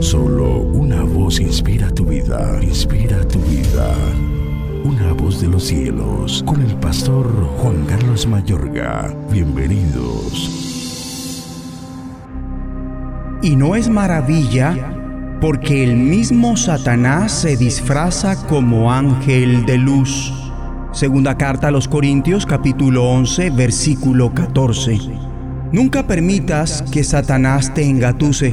Solo una voz inspira tu vida, inspira tu vida. Una voz de los cielos, con el pastor Juan Carlos Mayorga. Bienvenidos. Y no es maravilla porque el mismo Satanás se disfraza como ángel de luz. Segunda carta a los Corintios capítulo 11 versículo 14. Nunca permitas que Satanás te engatuse.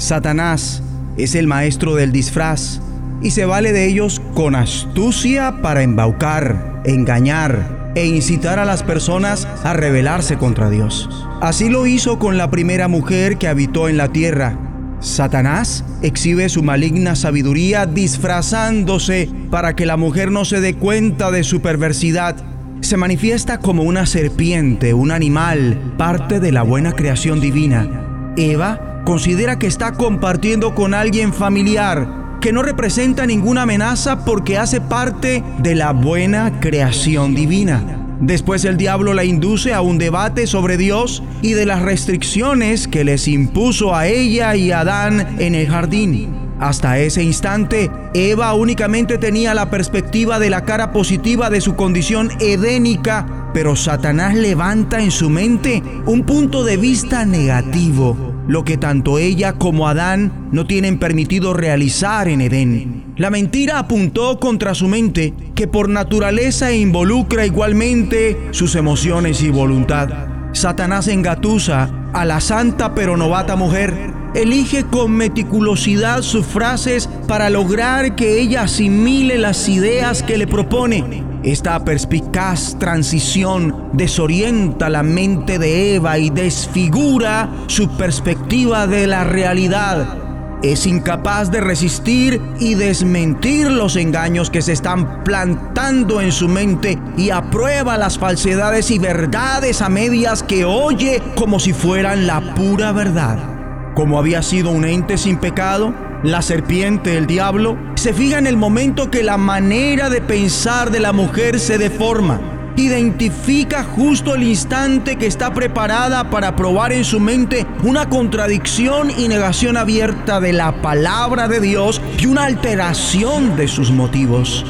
Satanás es el maestro del disfraz y se vale de ellos con astucia para embaucar, engañar e incitar a las personas a rebelarse contra Dios. Así lo hizo con la primera mujer que habitó en la tierra, Satanás exhibe su maligna sabiduría disfrazándose para que la mujer no se dé cuenta de su perversidad. Se manifiesta como una serpiente, un animal, parte de la buena creación divina. Eva considera que está compartiendo con alguien familiar, que no representa ninguna amenaza porque hace parte de la buena creación divina. Después el diablo la induce a un debate sobre Dios y de las restricciones que les impuso a ella y a Adán en el jardín. Hasta ese instante, Eva únicamente tenía la perspectiva de la cara positiva de su condición edénica, pero Satanás levanta en su mente un punto de vista negativo lo que tanto ella como Adán no tienen permitido realizar en Edén. La mentira apuntó contra su mente, que por naturaleza involucra igualmente sus emociones y voluntad. Satanás engatusa a la santa pero novata mujer. Elige con meticulosidad sus frases para lograr que ella asimile las ideas que le propone esta perspicaz transición desorienta la mente de Eva y desfigura su perspectiva de la realidad. Es incapaz de resistir y desmentir los engaños que se están plantando en su mente y aprueba las falsedades y verdades a medias que oye como si fueran la pura verdad. Como había sido un ente sin pecado, la serpiente, el diablo, se fija en el momento que la manera de pensar de la mujer se deforma. Identifica justo el instante que está preparada para probar en su mente una contradicción y negación abierta de la palabra de Dios y una alteración de sus motivos.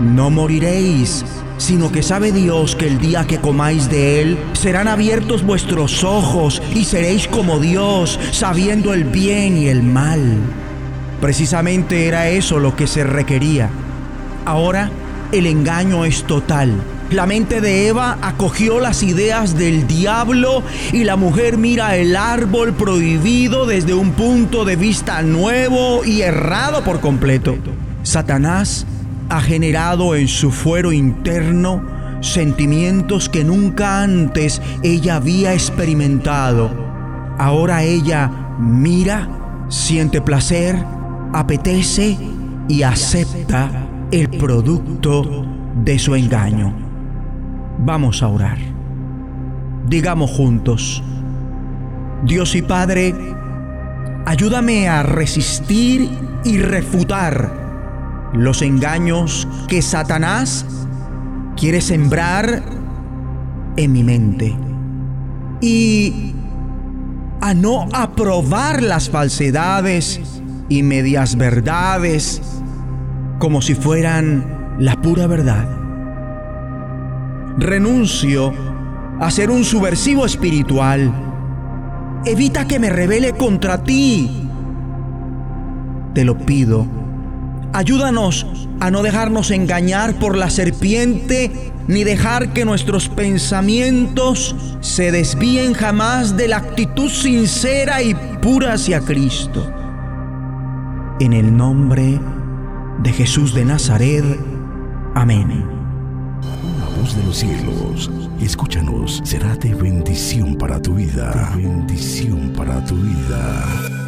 No moriréis, sino que sabe Dios que el día que comáis de él serán abiertos vuestros ojos y seréis como Dios, sabiendo el bien y el mal. Precisamente era eso lo que se requería. Ahora el engaño es total. La mente de Eva acogió las ideas del diablo y la mujer mira el árbol prohibido desde un punto de vista nuevo y errado por completo. Satanás ha generado en su fuero interno sentimientos que nunca antes ella había experimentado. Ahora ella mira, siente placer, apetece y acepta el producto de su engaño. Vamos a orar. Digamos juntos, Dios y Padre, ayúdame a resistir y refutar los engaños que Satanás quiere sembrar en mi mente y a no aprobar las falsedades y medias verdades como si fueran la pura verdad. Renuncio a ser un subversivo espiritual. Evita que me revele contra ti. Te lo pido. Ayúdanos a no dejarnos engañar por la serpiente ni dejar que nuestros pensamientos se desvíen jamás de la actitud sincera y pura hacia Cristo en el nombre de Jesús de Nazaret. Amén. Una voz de los cielos, escúchanos, será de bendición para tu vida. bendición para tu vida.